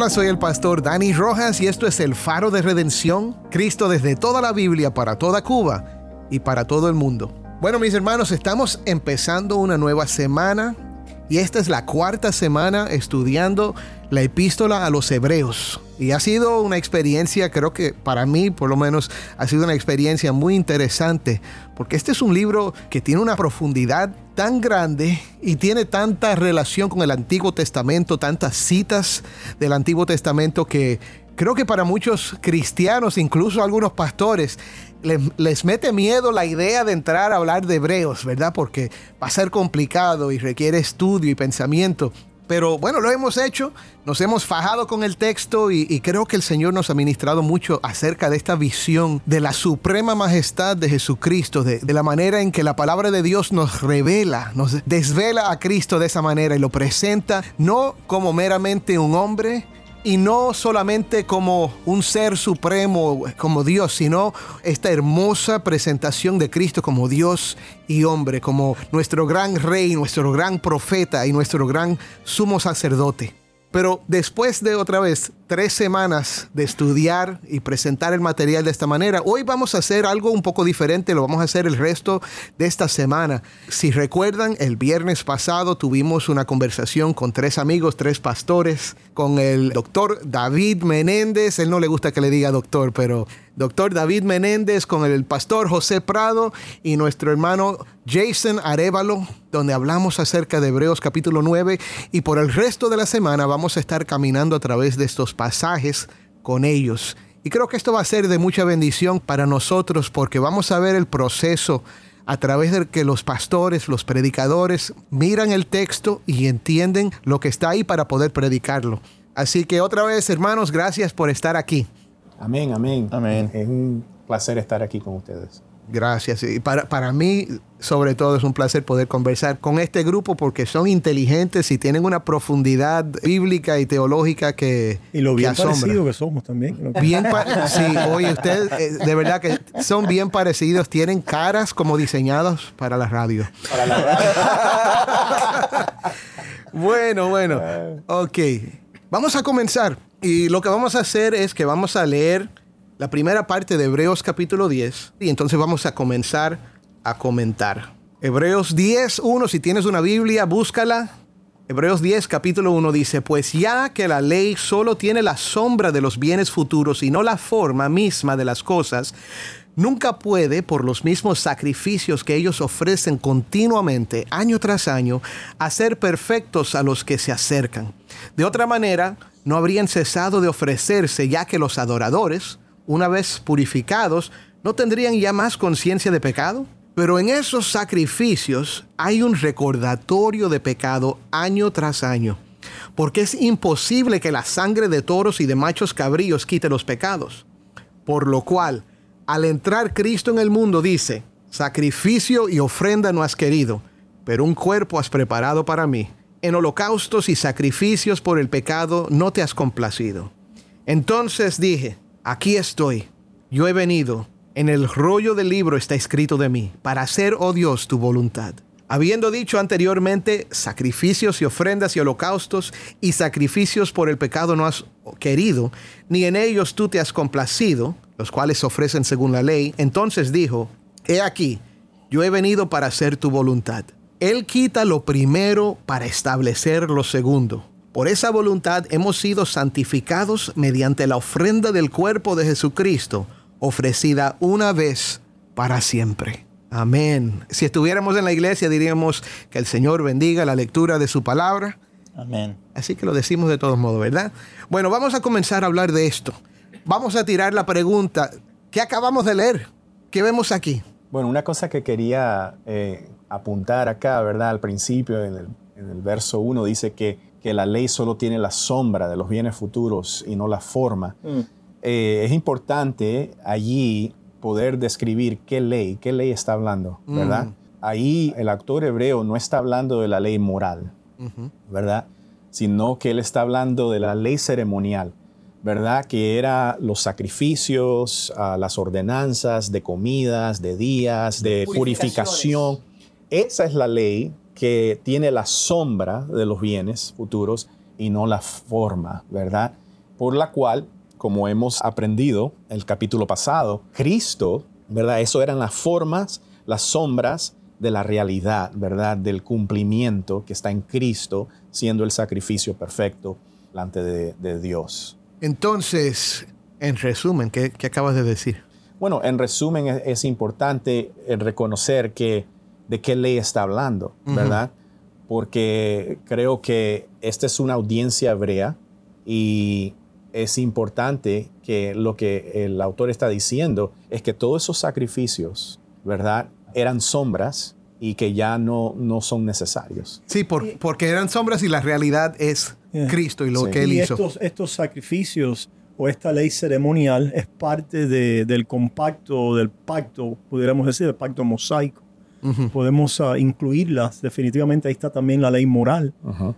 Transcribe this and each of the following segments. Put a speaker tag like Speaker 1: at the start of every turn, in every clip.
Speaker 1: Hola, soy el pastor Dani Rojas y esto es el faro de redención. Cristo desde toda la Biblia, para toda Cuba y para todo el mundo. Bueno, mis hermanos, estamos empezando una nueva semana y esta es la cuarta semana estudiando la epístola a los hebreos. Y ha sido una experiencia, creo que para mí por lo menos ha sido una experiencia muy interesante, porque este es un libro que tiene una profundidad tan grande y tiene tanta relación con el Antiguo Testamento, tantas citas del Antiguo Testamento que creo que para muchos cristianos, incluso algunos pastores, les, mete miedo la idea de entrar a hablar de hebreos, ¿verdad? Porque va a ser complicado y requiere estudio y pensamiento. Pero bueno, lo hemos hecho, nos hemos fajado con el texto y, y, creo que el Señor nos ha ministrado mucho acerca de esta visión de la suprema majestad de Jesucristo, de, de la manera en que la palabra de Dios nos revela, nos desvela a Cristo de esa manera y lo presenta no como meramente un hombre, y no solamente como un ser supremo, como Dios, sino esta hermosa presentación de Cristo como Dios y hombre, como nuestro gran rey, nuestro gran profeta y nuestro gran sumo sacerdote. Pero después de otra vez tres semanas de estudiar y presentar el material de esta manera, hoy vamos a hacer algo un poco diferente, lo vamos a hacer el resto de esta semana. Si recuerdan, el viernes pasado tuvimos una conversación con tres amigos, tres pastores, con el doctor David Menéndez, él no le gusta que le diga doctor, pero doctor David Menéndez, con el pastor José Prado y nuestro hermano Jason Arevalo, donde hablamos acerca de Hebreos capítulo 9 y por el resto de la semana vamos a estar caminando a través de estos pasajes con ellos. Y creo que esto va a ser de mucha bendición para nosotros porque vamos a ver el proceso a través del que los pastores, los predicadores miran el texto y entienden lo que está ahí para poder predicarlo. Así que otra vez, hermanos, gracias por estar aquí.
Speaker 2: Amén, amén.
Speaker 3: Amén.
Speaker 2: Es un placer estar aquí con ustedes.
Speaker 1: Gracias. Y para, para mí, sobre todo, es un placer poder conversar con este grupo porque son inteligentes y tienen una profundidad bíblica y teológica que.
Speaker 2: Y lo bien
Speaker 1: que
Speaker 2: parecido que somos también.
Speaker 1: Bien, sí, oye, ustedes eh, de verdad que son bien parecidos, tienen caras como diseñadas para la radio.
Speaker 2: Para la
Speaker 1: bueno, bueno, ok. Vamos a comenzar y lo que vamos a hacer es que vamos a leer la primera parte de Hebreos capítulo 10 y entonces vamos a comenzar a comentar. Hebreos 10, 1, si tienes una Biblia, búscala. Hebreos 10, capítulo 1 dice, pues ya que la ley solo tiene la sombra de los bienes futuros y no la forma misma de las cosas, nunca puede, por los mismos sacrificios que ellos ofrecen continuamente, año tras año, hacer perfectos a los que se acercan. De otra manera, no habrían cesado de ofrecerse, ya que los adoradores, una vez purificados, no tendrían ya más conciencia de pecado. Pero en esos sacrificios hay un recordatorio de pecado año tras año, porque es imposible que la sangre de toros y de machos cabríos quite los pecados. Por lo cual, al entrar Cristo en el mundo, dice, sacrificio y ofrenda no has querido, pero un cuerpo has preparado para mí. En holocaustos y sacrificios por el pecado no te has complacido. Entonces dije, aquí estoy, yo he venido en el rollo del libro está escrito de mí, para hacer, oh Dios, tu voluntad. Habiendo dicho anteriormente, sacrificios y ofrendas y holocaustos y sacrificios por el pecado no has querido, ni en ellos tú te has complacido, los cuales se ofrecen según la ley, entonces dijo, he aquí, yo he venido para hacer tu voluntad. Él quita lo primero para establecer lo segundo. Por esa voluntad hemos sido santificados mediante la ofrenda del cuerpo de Jesucristo, ofrecida una vez para siempre. Amén. Si estuviéramos en la iglesia diríamos que el Señor bendiga la lectura de su palabra.
Speaker 3: Amén.
Speaker 1: Así que lo decimos de todos modos, ¿verdad? Bueno, vamos a comenzar a hablar de esto. Vamos a tirar la pregunta, ¿qué acabamos de leer? ¿Qué vemos aquí?
Speaker 2: Bueno, una cosa que quería eh, apuntar acá, ¿verdad? Al principio, en el, en el verso 1, dice que, que, la ley solo tiene la sombra de los bienes futuros y no la forma. Mm. Eh, es importante allí poder describir qué ley, qué ley está hablando, ¿verdad? Mm. Ahí el autor hebreo no está hablando de la ley moral, ¿verdad? Sino que él está hablando de la ley ceremonial. ¿verdad? Que era los sacrificios, ah, las ordenanzas de comidas, de días, de purificación. Esa es la ley que tiene la sombra de los bienes futuros y no la forma, ¿verdad? Por la cual, como hemos aprendido el capítulo pasado, Cristo, ¿verdad? Eso eran las formas, las sombras de la realidad, ¿verdad? Del cumplimiento que está en Cristo, siendo el sacrificio perfecto delante de Dios.
Speaker 1: Entonces, en resumen, ¿qué, acabas de decir?
Speaker 2: Bueno, en resumen es, importante reconocer que, de qué ley está hablando, ¿verdad? Porque creo que esta es una audiencia hebrea y es importante que lo que el autor está diciendo es que todos esos sacrificios, ¿verdad? Eran sombras y que ya no, no son necesarios.
Speaker 1: Sí, porque eran sombras y la realidad es Cristo y lo que Él hizo.
Speaker 4: Estos, estos sacrificios o esta ley ceremonial es parte del compacto, del pacto, pudiéramos decir, del pacto mosaico. Podemos ah, incluirlas, definitivamente ahí está también la ley moral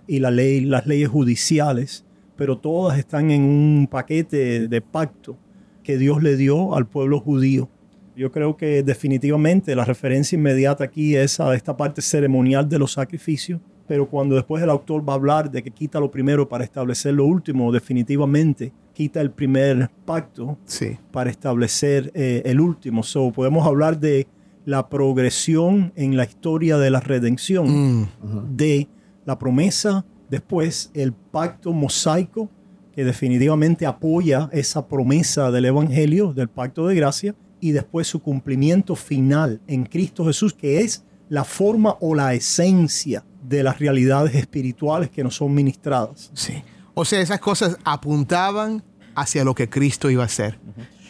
Speaker 4: y la ley, las leyes judiciales, pero todas están en un paquete de pacto que Dios le dio al pueblo judío. Yo creo que definitivamente la referencia inmediata aquí es a esta parte ceremonial de los sacrificios, pero cuando después el autor va a hablar de que quita lo primero para establecer lo último, definitivamente quita el primer pacto para establecer eh, el último. So, podemos hablar de la progresión en la historia de la redención, mm. de la promesa, después el pacto mosaico, que definitivamente apoya esa promesa del Evangelio, del pacto de gracia, y después su cumplimiento final en Cristo Jesús, que es la forma o la esencia de las realidades espirituales que nos son ministradas.
Speaker 1: Sí. O sea, esas cosas apuntaban hacia lo que Cristo iba a hacer.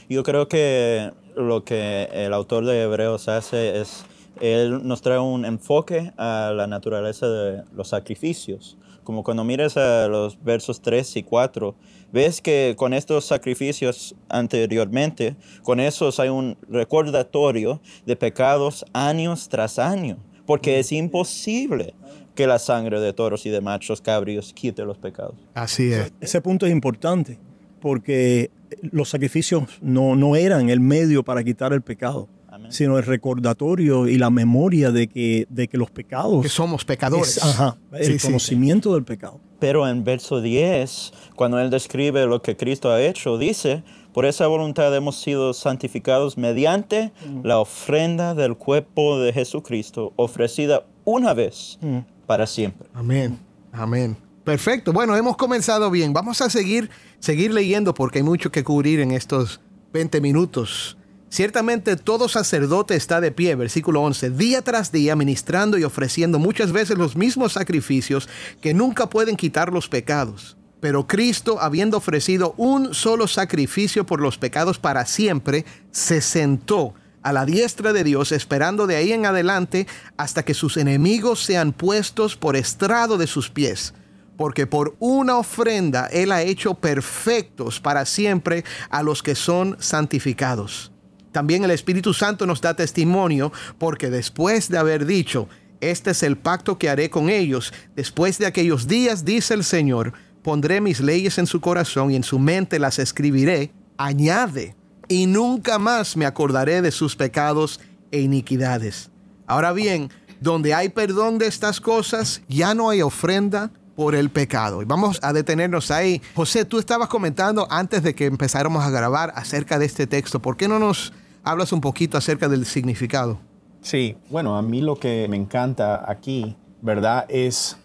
Speaker 5: Yo creo que lo que el autor de Hebreos hace es, él nos trae un enfoque a la naturaleza de los sacrificios. Como cuando miras a los versos 3 y 4, ves que con estos sacrificios anteriormente, con esos hay un recordatorio de pecados años tras año, porque es imposible que la sangre de toros y de machos cabrios quite los pecados.
Speaker 1: Así es.
Speaker 4: Ese punto es importante, porque los sacrificios no, no eran el medio para quitar el pecado, sino el recordatorio y la memoria de que, de que los pecados...
Speaker 1: Que somos pecadores.
Speaker 4: ajá, el conocimiento del pecado.
Speaker 5: Pero en verso 10, cuando él describe lo que Cristo ha hecho, dice, por esa voluntad hemos sido santificados mediante mm. la ofrenda del cuerpo de Jesucristo, ofrecida una vez mm para siempre.
Speaker 1: Amén, amén. Perfecto. Bueno, hemos comenzado bien. Vamos a seguir, seguir leyendo porque hay mucho que cubrir en estos 20 minutos. Ciertamente todo sacerdote está de pie, versículo 11, día tras día ministrando y ofreciendo muchas veces los mismos sacrificios que nunca pueden quitar los pecados. Pero Cristo, habiendo ofrecido un solo sacrificio por los pecados para siempre, se sentó a la diestra de Dios, esperando de ahí en adelante hasta que sus enemigos sean puestos por estrado de sus pies. Porque por una ofrenda Él ha hecho perfectos para siempre a los que son santificados. También el Espíritu Santo nos da testimonio porque después de haber dicho, este es el pacto que haré con ellos, después de aquellos días, dice el Señor, pondré mis leyes en su corazón y en su mente las escribiré, añade y nunca más me acordaré de sus pecados e iniquidades. Ahora bien, donde hay perdón de estas cosas, ya no hay ofrenda por el pecado. Y vamos a detenernos ahí. José, tú estabas comentando antes de que empezáramos a grabar acerca de este texto. ¿Por qué no nos hablas un poquito acerca del significado?
Speaker 2: Sí, bueno, a mí lo que me encanta aquí, ¿verdad? Es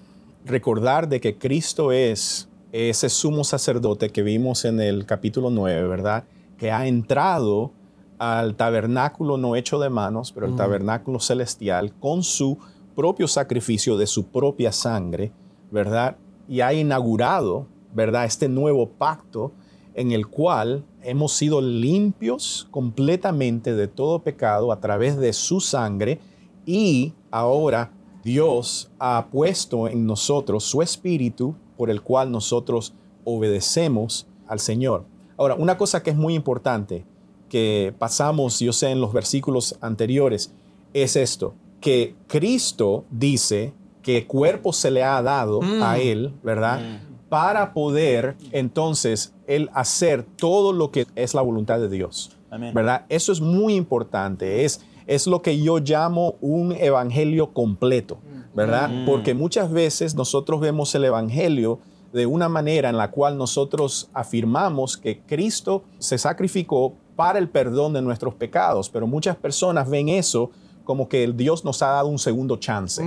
Speaker 2: recordar de que Cristo es ese sumo sacerdote que vimos en el capítulo 9, ¿verdad? que ha entrado al tabernáculo no hecho de manos, pero el tabernáculo celestial con su propio sacrificio de su propia sangre, ¿verdad? Y ha inaugurado, ¿verdad? Este nuevo pacto en el cual hemos sido limpios completamente de todo pecado a través de su sangre y ahora Dios ha puesto en nosotros su espíritu por el cual nosotros obedecemos al Señor. Ahora, una cosa que es muy importante, que pasamos, yo sé, en los versículos anteriores, es esto, que Cristo dice que cuerpo se le ha dado a Él, ¿verdad? Para poder entonces Él hacer todo lo que es la voluntad de Dios, ¿verdad? Eso es muy importante, es, es lo que yo llamo un evangelio completo, ¿verdad? Porque muchas veces nosotros vemos el evangelio de una manera en la cual nosotros afirmamos que Cristo se sacrificó para el perdón de nuestros pecados, pero muchas personas ven eso como que el Dios nos ha dado un segundo chance,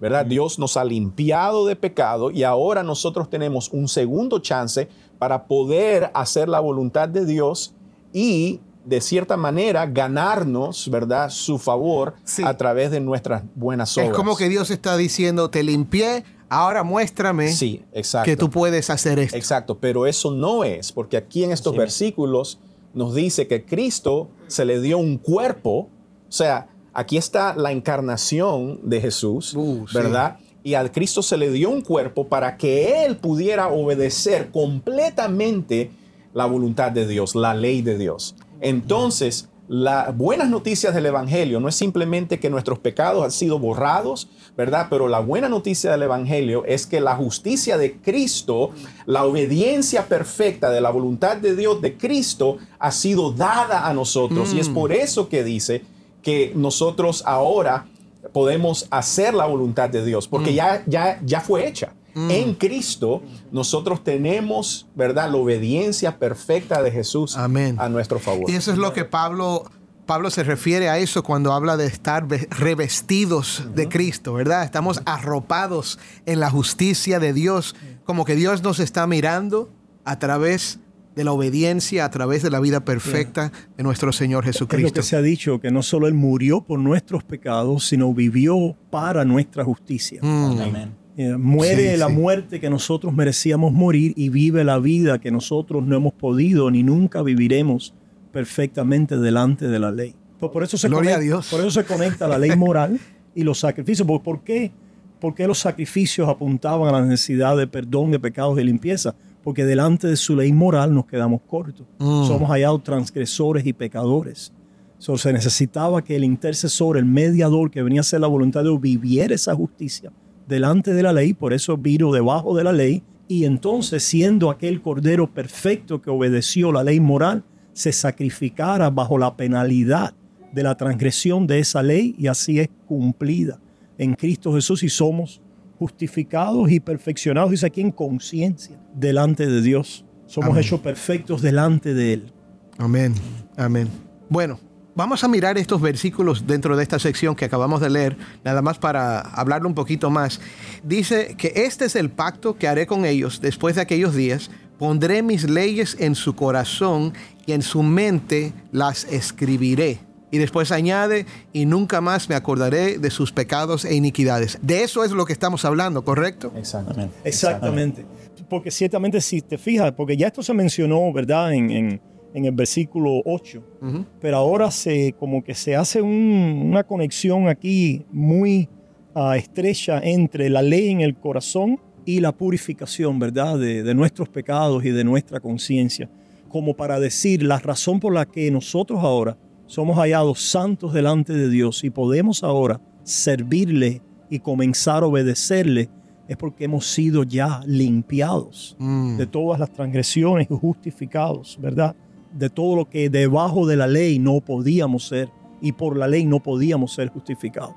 Speaker 2: ¿verdad? Dios nos ha limpiado de pecado y ahora nosotros tenemos un segundo chance para poder hacer la voluntad de Dios y de cierta manera ganarnos, ¿verdad? Su favor a través de nuestras buenas obras.
Speaker 1: Es como que Dios está diciendo, te limpié, ahora muéstrame
Speaker 2: sí, exacto.
Speaker 1: que tú puedes hacer esto.
Speaker 2: Exacto, pero eso no es, porque aquí en estos versículos nos dice que Cristo se le dio un cuerpo, o sea, aquí está la encarnación de Jesús,
Speaker 1: Uh, sí.
Speaker 2: ¿verdad? Y al Cristo se le dio un cuerpo para que Él pudiera obedecer completamente la voluntad de Dios, la ley de Dios. Entonces, las buenas noticias del Evangelio no es simplemente que nuestros pecados han sido borrados, ¿verdad? Pero la buena noticia del Evangelio es que la justicia de Cristo, la obediencia perfecta de la voluntad de Dios de Cristo ha sido dada a nosotros. Y es por eso que dice que nosotros ahora podemos hacer la voluntad de Dios, porque ya, ya, ya fue hecha. En Cristo nosotros tenemos, ¿verdad?, la obediencia perfecta de Jesús
Speaker 1: Amén.
Speaker 2: a nuestro favor.
Speaker 1: Y eso es lo que Pablo, Pablo se refiere a eso cuando habla de estar ve- revestidos de Cristo, ¿verdad? Estamos arropados en la justicia de Dios, como que Dios nos está mirando a través de la obediencia, a través de la vida perfecta de nuestro Señor
Speaker 4: Es lo
Speaker 1: Jesucristo.
Speaker 4: que se ha dicho, que no solo Él murió por nuestros pecados, sino vivió para nuestra justicia.
Speaker 1: Mm.
Speaker 5: Amén.
Speaker 4: Eh, muere
Speaker 1: Sí,
Speaker 4: la
Speaker 1: sí.
Speaker 4: muerte que nosotros merecíamos morir y vive la vida que nosotros no hemos podido ni nunca viviremos perfectamente delante de la ley. Pues por eso se
Speaker 1: Gloria a
Speaker 4: conecta,
Speaker 1: Dios.
Speaker 4: Por eso se conecta la ley moral y los sacrificios. ¿Por, por qué? ¿Por qué los sacrificios apuntaban a la necesidad de perdón de pecados y limpieza? Porque delante de su ley moral nos quedamos cortos.
Speaker 1: Mm.
Speaker 4: Somos hallados transgresores y pecadores. So, se necesitaba que el intercesor, el mediador que venía a hacer la voluntad de Dios, viviera esa justicia delante de la ley, por eso vino debajo de la ley, y entonces siendo aquel cordero perfecto que obedeció la ley moral, se sacrificara bajo la penalidad de la transgresión de esa ley y así es cumplida en Cristo Jesús y somos justificados y perfeccionados, dice aquí en conciencia, delante de Dios. Somos
Speaker 1: Amén.
Speaker 4: hechos perfectos delante de Él.
Speaker 1: Amén, amén. Bueno, vamos a mirar estos versículos dentro de esta sección que acabamos de leer, nada más para hablarlo un poquito más. Dice que este es el pacto que haré con ellos después de aquellos días. Pondré mis leyes en su corazón y en su mente las escribiré. Y después añade, y nunca más me acordaré de sus pecados e iniquidades. De eso es lo que estamos hablando, ¿correcto?
Speaker 2: Exacto.
Speaker 5: Amén.
Speaker 4: Exactamente. Porque ciertamente si te fijas, porque ya esto se mencionó, ¿verdad? En, en- en el versículo 8.
Speaker 1: Ujú.
Speaker 4: Pero ahora se como que se hace un- una conexión aquí muy ah, estrecha entre la ley en el corazón y la purificación, ¿verdad? De, de nuestros pecados y de nuestra conciencia. Como para decir la razón por la que nosotros ahora somos hallados santos delante de Dios y podemos ahora servirle y comenzar a obedecerle es porque hemos sido ya limpiados
Speaker 1: Mm.
Speaker 4: de todas las transgresiones y justificados, ¿verdad? De todo lo que debajo de la ley no podíamos ser y por la ley no podíamos ser justificados.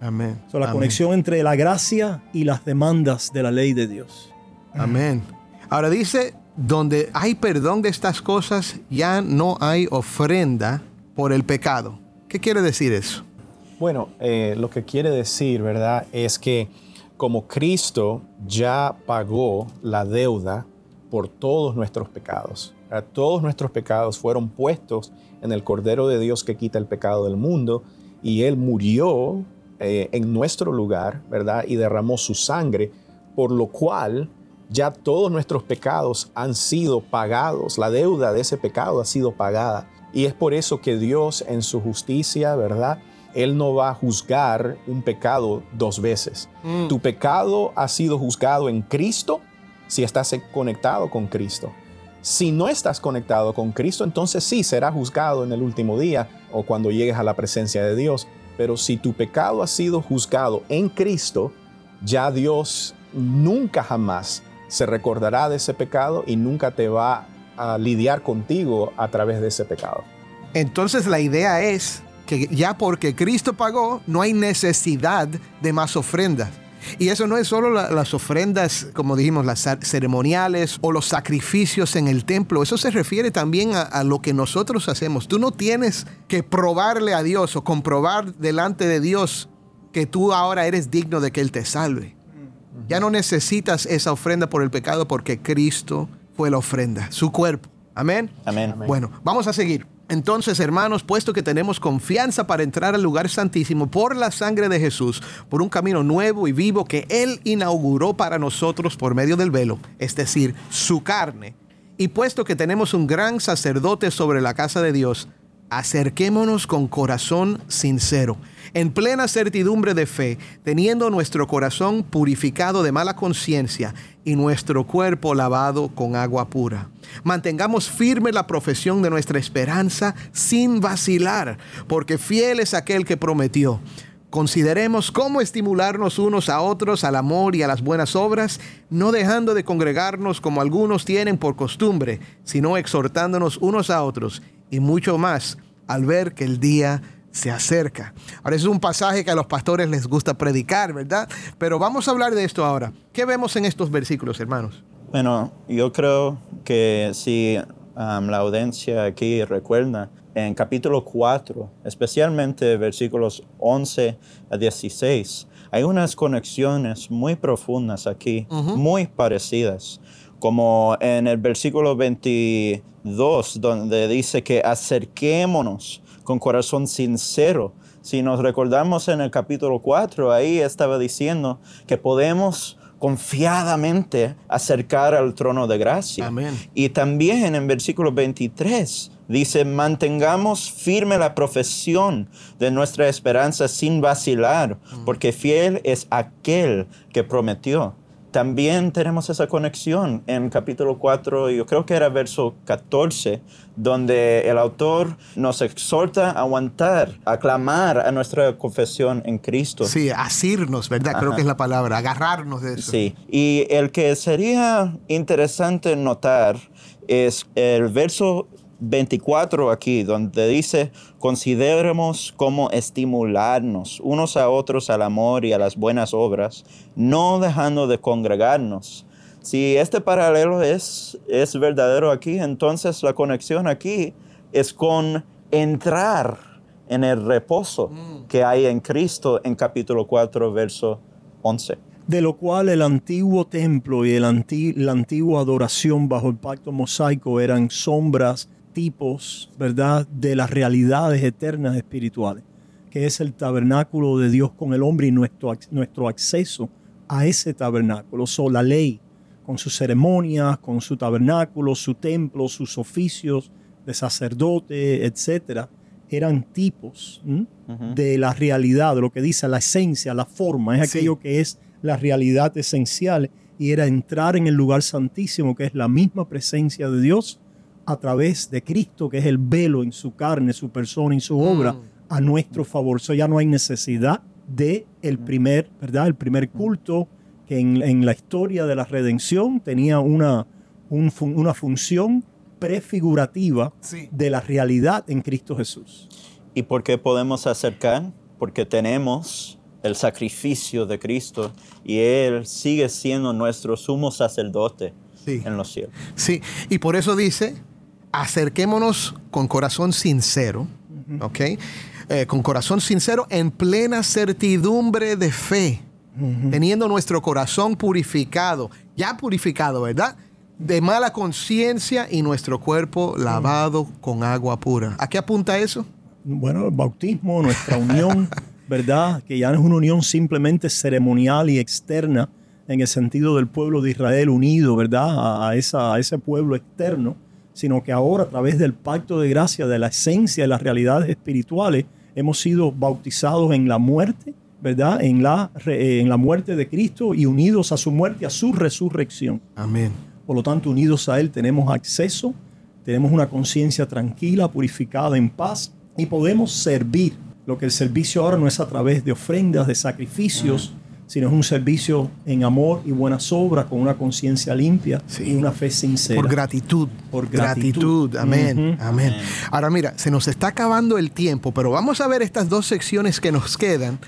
Speaker 1: Amén.
Speaker 4: So, la
Speaker 1: Amén.
Speaker 4: conexión entre la gracia y las demandas de la ley de Dios.
Speaker 1: Amén. Ahora dice, donde hay perdón de estas cosas, ya no hay ofrenda por el pecado. ¿Qué quiere decir eso?
Speaker 2: Bueno, eh, lo que quiere decir, ¿verdad? Es que como Cristo ya pagó la deuda por todos nuestros pecados. ¿verdad? Todos nuestros pecados fueron puestos en el Cordero de Dios que quita el pecado del mundo y Él murió eh, en nuestro lugar, ¿verdad? Y derramó su sangre, por lo cual Ya todos nuestros pecados han sido pagados, la deuda de ese pecado ha sido pagada. Y es por eso que Dios en su justicia, ¿verdad? Él no va a juzgar un pecado dos veces.
Speaker 1: Mm.
Speaker 2: Tu pecado ha sido juzgado en Cristo si estás conectado con Cristo. Si no estás conectado con Cristo, entonces sí será juzgado en el último día o cuando llegues a la presencia de Dios. Pero si tu pecado ha sido juzgado en Cristo, ya Dios nunca jamás se recordará de ese pecado y nunca te va a lidiar contigo a través de ese pecado.
Speaker 1: Entonces la idea es que ya porque Cristo pagó, no hay necesidad de más ofrendas. Y eso no es solo la- las ofrendas, como dijimos, las cer- ceremoniales o los sacrificios en el templo. Eso se refiere también a, a lo que nosotros hacemos. Tú no tienes que probarle a Dios o comprobar delante de Dios que tú ahora eres digno de que Él te salve. Ya no necesitas esa ofrenda por el pecado porque Cristo fue la ofrenda, su cuerpo. Amén.
Speaker 5: Amén.
Speaker 1: Bueno, vamos a seguir. Entonces, hermanos, puesto que tenemos confianza para entrar al lugar santísimo por la sangre de Jesús, por un camino nuevo y vivo que Él inauguró para nosotros por medio del velo, es decir, su carne, y puesto que tenemos un gran sacerdote sobre la casa de Dios, acerquémonos con corazón sincero, en plena certidumbre de fe, teniendo nuestro corazón purificado de mala conciencia y nuestro cuerpo lavado con agua pura. Mantengamos firme la profesión de nuestra esperanza sin vacilar, porque fiel es aquel que prometió. Consideremos cómo estimularnos unos a otros al amor y a las buenas obras, no dejando de congregarnos como algunos tienen por costumbre, sino exhortándonos unos a otros y mucho más al ver que el día se acerca. Ahora, ese es un pasaje que a los pastores les gusta predicar, ¿verdad? Pero vamos a hablar de esto ahora. ¿Qué vemos en estos versículos, hermanos?
Speaker 5: Bueno, yo creo que si um, la audiencia aquí recuerda, en capítulo 4, especialmente versículos 11 a 16, hay unas conexiones muy profundas aquí, muy parecidas, como en el versículo 22, donde dice que acerquémonos con corazón sincero. Si nos recordamos en el capítulo 4, ahí estaba diciendo que podemos confiadamente acercar al trono de gracia.
Speaker 1: Amén.
Speaker 5: Y también en versículo 23 dice, mantengamos firme la profesión de nuestra esperanza sin vacilar, porque fiel es aquel que prometió. También tenemos esa conexión en capítulo 4, yo creo que era verso 14, donde el autor nos exhorta a aguantar, a clamar a nuestra confesión en Cristo.
Speaker 1: Sí, asirnos, ¿verdad? Creo que es la palabra, agarrarnos de eso.
Speaker 5: Sí, y el que sería interesante notar es el verso 24 aquí, donde dice, consideremos cómo estimularnos unos a otros al amor y a las buenas obras, no dejando de congregarnos. Si este paralelo es, es verdadero aquí, entonces la conexión aquí es con entrar en el reposo que hay en Cristo en capítulo 4, verso 11.
Speaker 4: de lo cual el antiguo templo y el anti- la antigua adoración bajo el pacto mosaico eran sombras, tipos, ¿verdad?, de las realidades eternas espirituales, que es el tabernáculo de Dios con el hombre y nuestro, nuestro acceso a ese tabernáculo. So, la ley, con sus ceremonias, con su tabernáculo, su templo, sus oficios de sacerdote, etcétera, eran tipos de la realidad, de lo que dice la esencia, la forma, es
Speaker 1: Sí.
Speaker 4: aquello que es la realidad esencial y era entrar en el lugar santísimo, que es la misma presencia de Dios a través de Cristo, que es el velo en su carne, su persona y su obra a nuestro favor. So ya no hay necesidad de el primer, ¿verdad? El primer culto que en, en la historia de la redención tenía una, un una función prefigurativa
Speaker 1: Sí.
Speaker 4: de la realidad en Cristo Jesús.
Speaker 5: ¿Y por qué podemos acercar? Porque tenemos el sacrificio de Cristo y Él sigue siendo nuestro sumo sacerdote
Speaker 1: Sí.
Speaker 5: en los cielos.
Speaker 1: Sí, y por eso dice, acerquémonos con corazón sincero, ¿ok? Eh, con corazón sincero en plena certidumbre de fe, teniendo nuestro corazón purificado, ya purificado, ¿verdad? De mala conciencia y nuestro cuerpo lavado con agua pura. ¿A qué apunta eso?
Speaker 4: Bueno, el bautismo, nuestra unión, ¿verdad? Que ya no es una unión simplemente ceremonial y externa en el sentido del pueblo de Israel unido, ¿verdad? A, esa, a ese pueblo externo, sino que ahora a través del pacto de gracia, de la esencia de las realidades espirituales, hemos sido bautizados en la muerte, ¿verdad? En la, en la muerte de Cristo y unidos a su muerte, a su resurrección.
Speaker 1: Amén.
Speaker 4: Por lo tanto, unidos a Él tenemos acceso, tenemos una conciencia tranquila, purificada, en paz y podemos servir. Lo que el servicio ahora no es a través de ofrendas, de sacrificios, sino es un servicio en amor y buenas obras, con una conciencia limpia y una fe sincera.
Speaker 1: Por gratitud.
Speaker 4: Por
Speaker 1: gratitud.
Speaker 4: gratitud.
Speaker 1: Amén. Amén. Ahora mira, se nos está acabando el tiempo, pero vamos a ver estas dos secciones que nos quedan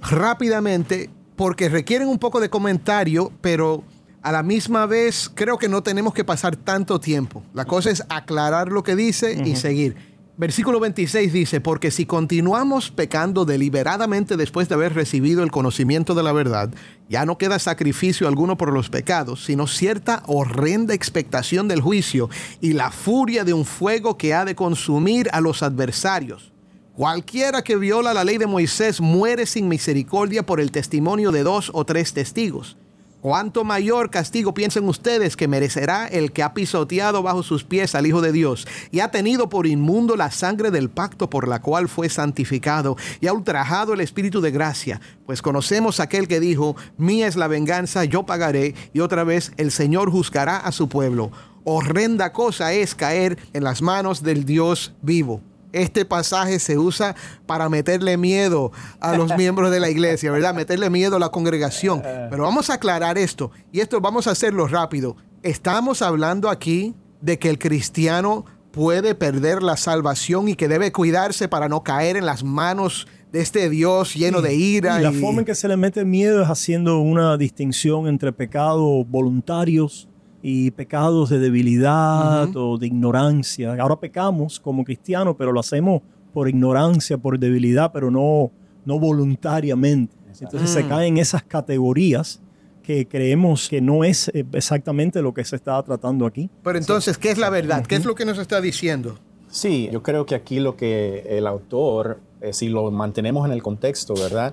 Speaker 1: rápidamente porque requieren un poco de comentario, pero a la misma vez creo que no tenemos que pasar tanto tiempo. La cosa es aclarar lo que dice y seguir. Versículo 26 dice, porque si continuamos pecando deliberadamente después de haber recibido el conocimiento de la verdad, ya no queda sacrificio alguno por los pecados, sino cierta horrenda expectación del juicio y la furia de un fuego que ha de consumir a los adversarios. Cualquiera que viola la ley de Moisés muere sin misericordia por el testimonio de dos o tres testigos. ¿Cuánto mayor castigo piensan ustedes que merecerá el que ha pisoteado bajo sus pies al Hijo de Dios y ha tenido por inmundo la sangre del pacto por la cual fue santificado y ha ultrajado el Espíritu de gracia? Pues conocemos aquel que dijo, mía es la venganza, yo pagaré, y otra vez el Señor juzgará a su pueblo. Horrenda cosa es caer en las manos del Dios vivo. Este pasaje se usa para meterle miedo a los miembros de la iglesia, ¿verdad? Meterle miedo a la congregación. Pero vamos a aclarar esto, y esto vamos a hacerlo rápido. Estamos hablando aquí de que el cristiano puede perder la salvación y que debe cuidarse para no caer en las manos de este Dios lleno de ira.
Speaker 4: Y la
Speaker 1: y-
Speaker 4: forma en que se le mete miedo es haciendo una distinción entre pecados voluntarios y pecados de debilidad o de ignorancia. Ahora pecamos como cristianos, pero lo hacemos por ignorancia, por debilidad, pero no, no voluntariamente. Entonces se
Speaker 1: Mm.
Speaker 4: caen esas categorías que creemos que no es eh, exactamente lo que se está tratando aquí.
Speaker 1: Pero entonces, ¿qué es la verdad? ¿Qué es lo que nos está diciendo?
Speaker 2: Sí, yo creo que aquí lo que el autor, eh, si lo mantenemos en el contexto, ¿verdad?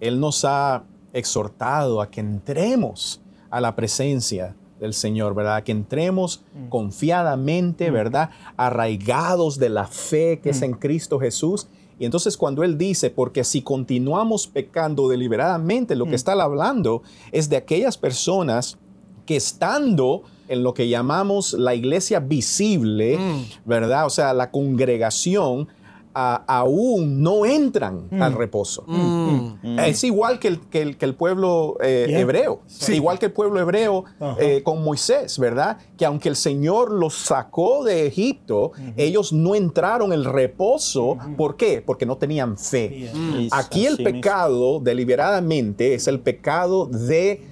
Speaker 2: Él nos ha exhortado a que entremos a la presencia del Señor, ¿verdad? Que entremos confiadamente, ¿verdad? Arraigados de la fe que es en Cristo Jesús. Y entonces cuando Él dice, porque si continuamos pecando deliberadamente, lo que está hablando es de aquellas personas que estando en lo que llamamos la iglesia visible, ¿verdad? O sea, la congregación, a- aún no entran al reposo. Es igual que el, que el- que el pueblo eh,
Speaker 4: Yeah.
Speaker 2: hebreo,
Speaker 4: Sí.
Speaker 2: igual que el pueblo hebreo eh, con Moisés, ¿verdad? Que aunque el Señor los sacó de Egipto, ellos no entraron el reposo. ¿Por qué? Porque no tenían fe. Aquí el pecado deliberadamente es el pecado de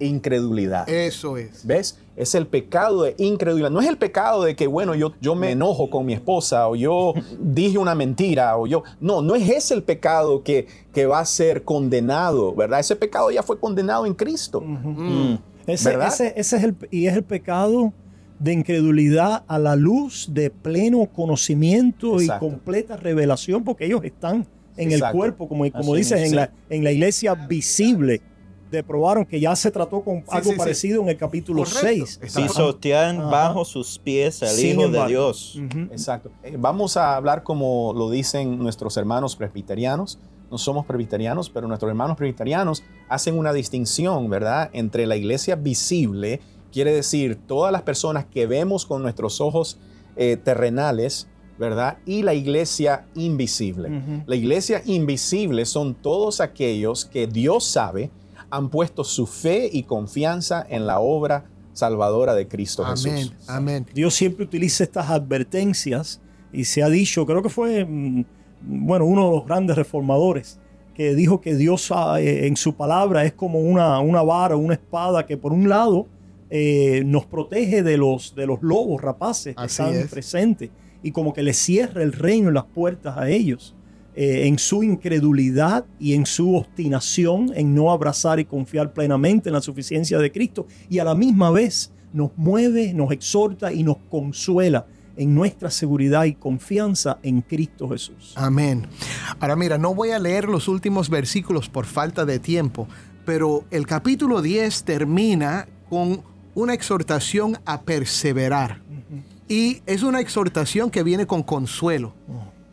Speaker 2: incredulidad.
Speaker 1: Eso es.
Speaker 2: ¿Ves? Es el pecado de incredulidad. No es el pecado de que, bueno, yo, yo me enojo con mi esposa o yo dije una mentira o yo... No, no es ese el pecado que, que va a ser condenado, ¿verdad? Ese pecado ya fue condenado en Cristo.
Speaker 5: Mm.
Speaker 4: Ese,
Speaker 2: ¿Verdad?
Speaker 4: ese- ese es el, y es el pecado de incredulidad a la luz de pleno conocimiento
Speaker 2: Exacto.
Speaker 4: y completa revelación, porque ellos están en
Speaker 2: Exacto.
Speaker 4: el cuerpo, como, como
Speaker 5: Así
Speaker 4: dices,
Speaker 5: es,
Speaker 4: en,
Speaker 5: sí.
Speaker 4: la, en la iglesia visible. De probaron que ya se trató con algo
Speaker 1: sí, sí.
Speaker 4: parecido en el capítulo
Speaker 1: Correcto.
Speaker 4: 6.
Speaker 1: Está-
Speaker 5: Si sostean
Speaker 4: Ajá.
Speaker 5: bajo sus pies al
Speaker 4: Sin
Speaker 5: Hijo de. Dios.
Speaker 2: Exacto. Eh, Vamos a hablar como lo dicen nuestros hermanos presbiterianos. No somos presbiterianos, pero nuestros hermanos presbiterianos hacen una distinción, ¿verdad? Entre la iglesia visible, quiere decir todas las personas que vemos con nuestros ojos eh, terrenales, ¿verdad? Y la iglesia invisible. La iglesia invisible son todos aquellos que Dios sabe han puesto su fe y confianza en la obra salvadora de Cristo
Speaker 1: Amén.
Speaker 2: Jesús.
Speaker 1: Amén.
Speaker 4: Dios siempre utiliza estas advertencias y se ha dicho, creo que fue, mm, bueno, uno de los grandes reformadores, que dijo que Dios ah, eh, en su palabra es como una, una vara, una espada que por un lado eh, nos protege de los, de los lobos rapaces que
Speaker 1: Así
Speaker 4: están
Speaker 1: es.
Speaker 4: presentes y como que le cierra el reino y las puertas a ellos. Eh, en su incredulidad y en su obstinación en no abrazar y confiar plenamente en la suficiencia de Cristo y a la misma vez nos mueve, nos exhorta y nos consuela en nuestra seguridad y confianza en Cristo Jesús.
Speaker 1: Amén. Ahora mira, no voy a leer los últimos versículos por falta de tiempo, pero el capítulo 10 termina con una exhortación a perseverar. Y es una exhortación que viene con consuelo.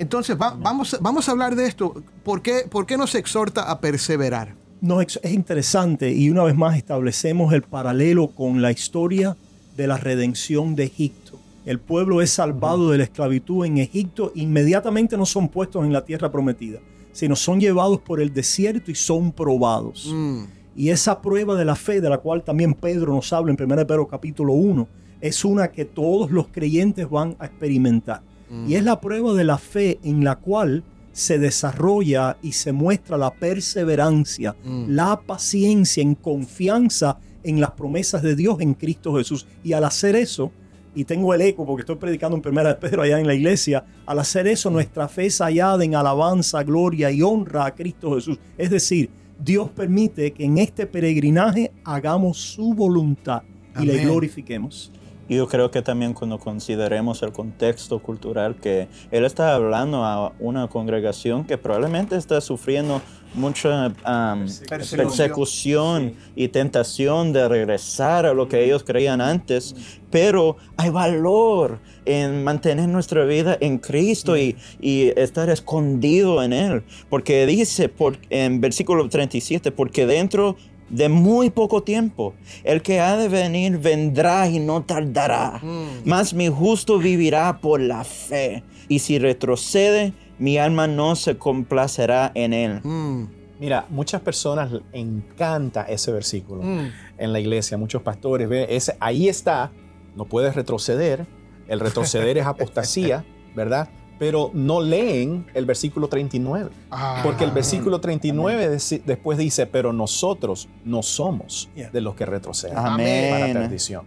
Speaker 1: Entonces, vamos, vamos a hablar de esto. ¿Por qué, ¿Por qué nos exhorta a perseverar?
Speaker 4: No, es interesante y una vez más establecemos el paralelo con la historia de la redención de Egipto. El pueblo es salvado de la esclavitud en Egipto, inmediatamente no son puestos en la tierra prometida, sino son llevados por el desierto y son probados. Mm. Y esa prueba de la fe, de la cual también Pedro nos habla en 1 Pedro capítulo 1, es una que todos los creyentes van a experimentar. Mm. Y es la prueba de la fe en la cual se desarrolla y se muestra la perseverancia, mm. la paciencia en confianza en las promesas de Dios en Cristo Jesús. Y al hacer eso, y tengo el eco porque estoy predicando en primera de Pedro allá en la iglesia, al hacer eso nuestra fe es hallada en alabanza, gloria y honra a Cristo Jesús. Es decir, Dios permite que en este peregrinaje hagamos su voluntad y le glorifiquemos.
Speaker 5: Y yo creo que también cuando consideremos el contexto cultural que él está hablando a una congregación que probablemente está sufriendo mucha persecución, y tentación de regresar a lo que ellos creían antes, pero hay valor en mantener nuestra vida en Cristo y, y estar escondido en Él, porque dice por, en versículo 37, porque dentro de muy poco tiempo. El que ha de venir vendrá y no tardará. Mm. Mas mi justo vivirá por la fe. Y si retrocede, mi alma no se complacerá en él.
Speaker 2: Mm. Mira, muchas personas encanta ese versículo mm. en la iglesia, muchos pastores, ve, ese, ahí está, no puedes retroceder, el retroceder es apostasía, ¿verdad? Pero no leen el versículo 39. Ah. porque el versículo 39 después dice, pero nosotros no somos de los que retroceden Amén. para perdición.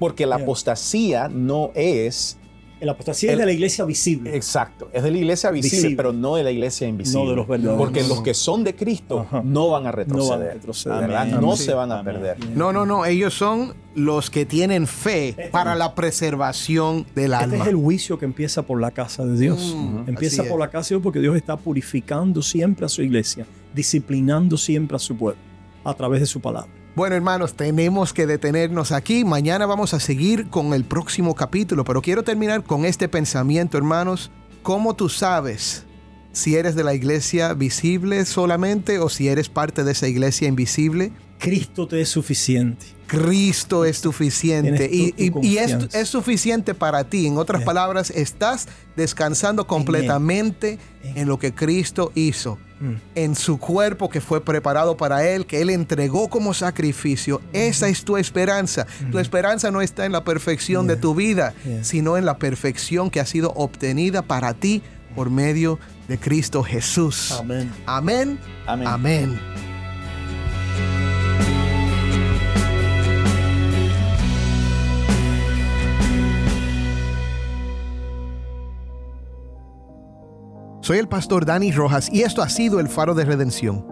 Speaker 2: Porque la apostasía no es
Speaker 4: la apostasía es de la iglesia visible.
Speaker 2: Exacto, es de la iglesia visible, pero no de la iglesia invisible.
Speaker 4: No de los verdaderos.
Speaker 2: Porque los que son de Cristo no van a retroceder. No, se van a perder.
Speaker 1: No, no, no. Ellos son los que tienen fe este para la preservación del
Speaker 4: este
Speaker 1: alma.
Speaker 4: Este es el juicio que empieza por la casa de Dios. Mm, empieza por la casa de Dios porque Dios está purificando siempre a su iglesia, disciplinando siempre a su pueblo a través de su palabra.
Speaker 1: Bueno hermanos, tenemos que detenernos aquí. Mañana vamos a seguir con el próximo capítulo, pero quiero terminar con este pensamiento hermanos. ¿Cómo tú sabes si eres de la iglesia visible solamente o si eres parte de esa iglesia invisible?
Speaker 4: Cristo te es suficiente.
Speaker 1: Cristo es suficiente y, es, suficiente para ti. En otras palabras, estás descansando completamente en lo que Cristo hizo, mm. en su cuerpo que fue preparado para Él, que Él entregó como sacrificio. Esa es tu esperanza. Tu esperanza no está en la perfección de tu vida, sino en la perfección que ha sido obtenida para ti por medio de Cristo Jesús. Amén. Amén. Amén. Soy el pastor Dani Rojas y esto ha sido el Faro de Redención.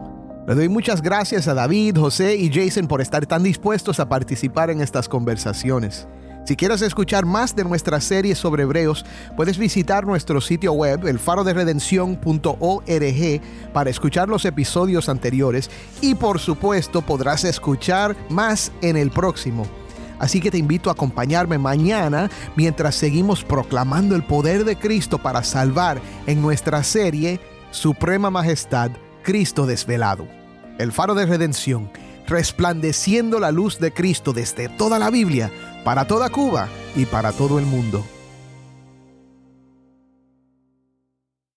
Speaker 1: Le doy muchas gracias a David, José y Jason por estar tan dispuestos a participar en estas conversaciones. Si quieres escuchar más de nuestra serie sobre Hebreos, puedes visitar nuestro sitio web, elfaroderedención.org, para escuchar los episodios anteriores y por supuesto podrás escuchar más en el próximo. Así que te invito a acompañarme mañana mientras seguimos proclamando el poder de Cristo para salvar en nuestra serie Suprema Majestad, Cristo desvelado. El faro de redención, resplandeciendo la luz de Cristo desde toda la Biblia, para toda Cuba y para todo el mundo.